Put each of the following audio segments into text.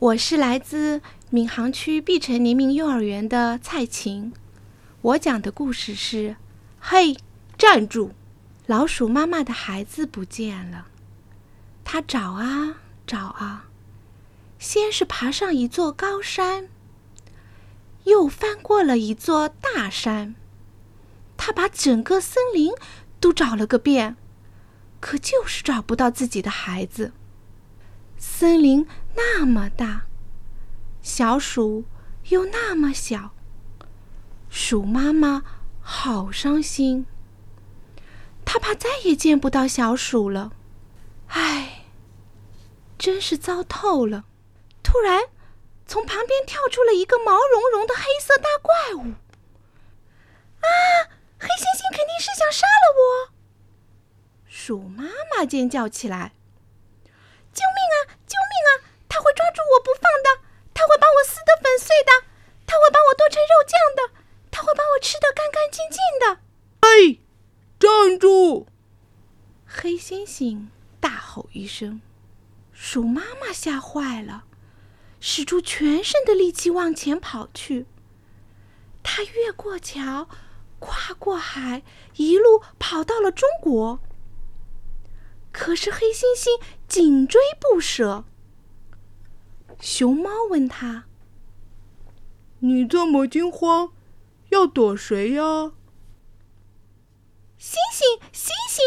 我是来自闵行区碧城黎明幼儿园的蔡琴，我讲的故事是：嘿，站住！老鼠妈妈的孩子不见了。它找啊找啊，先是爬上一座高山，又翻过了一座大山。它把整个森林都找了个遍，可就是找不到自己的孩子。森林那么大，小鼠又那么小，鼠妈妈好伤心。它怕再也见不到小鼠了，唉，真是糟透了。突然，从旁边跳出了一个毛茸茸的黑色大怪物。啊！黑猩猩肯定是想杀了我！鼠妈妈尖叫起来。救命啊！救命啊！他会抓住我不放的，他会把我撕得粉碎的，他会把我剁成肉酱的，他会把我吃得干干净净的。哎，站住！黑猩猩大吼一声，鼠妈妈吓坏了，使出全身的力气往前跑去。它越过桥，跨过海，一路跑到了中国。可是黑猩猩紧追不舍。熊猫问他：“你这么惊慌，要躲谁呀？”“星星，星星，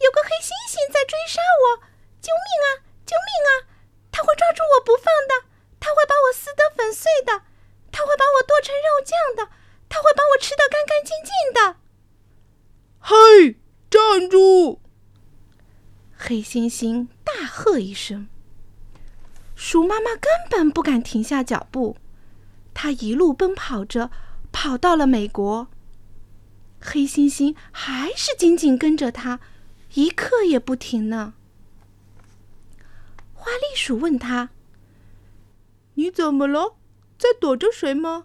有个黑猩猩在追杀我！救命啊！救命啊！他会抓住我不放的，他会把我撕得粉碎的，他会把我剁成肉酱的，他会把我吃得干干净净的。”“嘿，站住！”黑猩猩大喝一声，鼠妈妈根本不敢停下脚步，它一路奔跑着，跑到了美国。黑猩猩还是紧紧跟着他，一刻也不停呢。花栗鼠问他：“你怎么了？在躲着谁吗？”“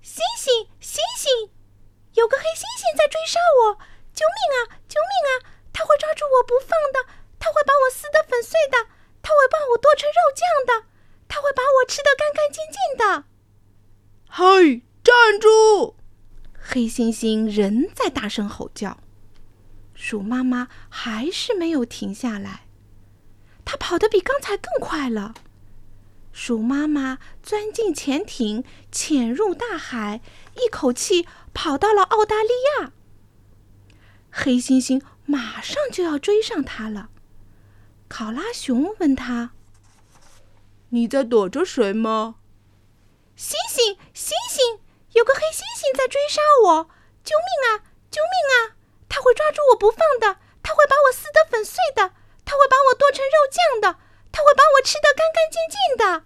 星星，星星，有个黑猩猩在追杀我！救命啊！救命啊！”他会抓住我不放的，他会把我撕得粉碎的，他会把我剁成肉酱的，他会把我吃得干干净净的。嘿，站住！黑猩猩仍在大声吼叫，鼠妈妈还是没有停下来，它跑得比刚才更快了。鼠妈妈钻进潜艇，潜入大海，一口气跑到了澳大利亚。黑猩猩。马上就要追上它了，考拉熊问他：“你在躲着谁吗？”“星星，星星，有个黑猩猩在追杀我！救命啊！救命啊！他会抓住我不放的，他会把我撕得粉碎的，他会把我剁成肉酱的，他会把我吃得干干净净的。”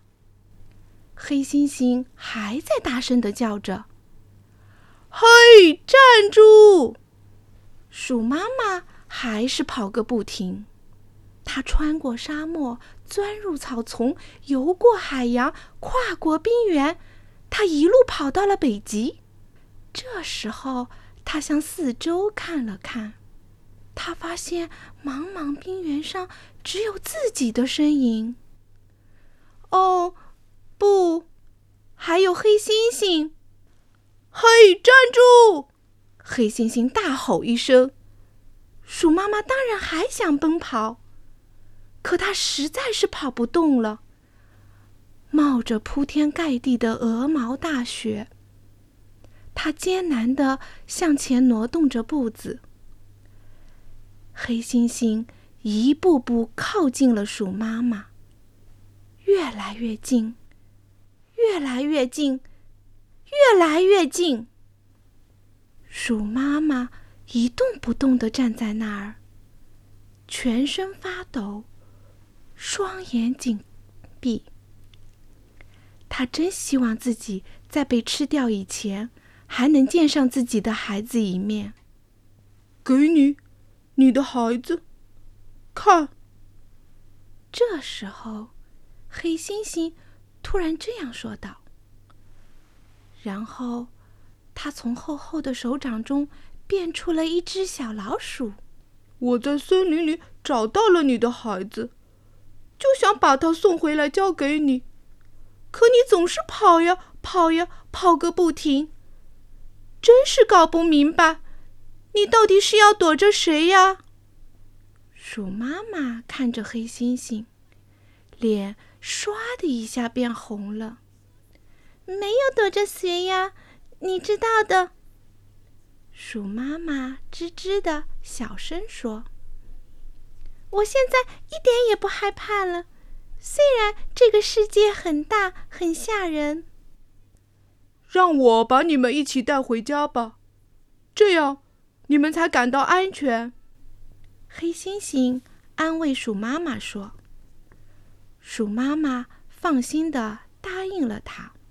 黑猩猩还在大声的叫着：“嘿，站住！”鼠妈妈还是跑个不停，它穿过沙漠，钻入草丛，游过海洋，跨过冰原，它一路跑到了北极。这时候，它向四周看了看，它发现茫茫冰原上只有自己的身影。哦，不，还有黑猩猩！嘿，站住！黑猩猩大吼一声，鼠妈妈当然还想奔跑，可它实在是跑不动了。冒着铺天盖地的鹅毛大雪，它艰难地向前挪动着步子。黑猩猩一步步靠近了鼠妈妈，越来越近，越来越近，越来越近。鼠妈妈一动不动地站在那儿，全身发抖，双眼紧闭。它真希望自己在被吃掉以前，还能见上自己的孩子一面。给你，你的孩子，看。这时候，黑猩猩突然这样说道，然后。他从厚厚的手掌中变出了一只小老鼠。我在森林里找到了你的孩子，就想把它送回来交给你。可你总是跑呀跑呀跑个不停，真是搞不明白，你到底是要躲着谁呀？鼠妈妈看着黑猩猩，脸唰的一下变红了。没有躲着谁呀，你知道的。鼠妈妈吱吱的小声说：“我现在一点也不害怕了，虽然这个世界很大很吓人。”让我把你们一起带回家吧，这样你们才感到安全。黑猩猩安慰鼠妈妈说：“鼠妈妈放心的答应了他。”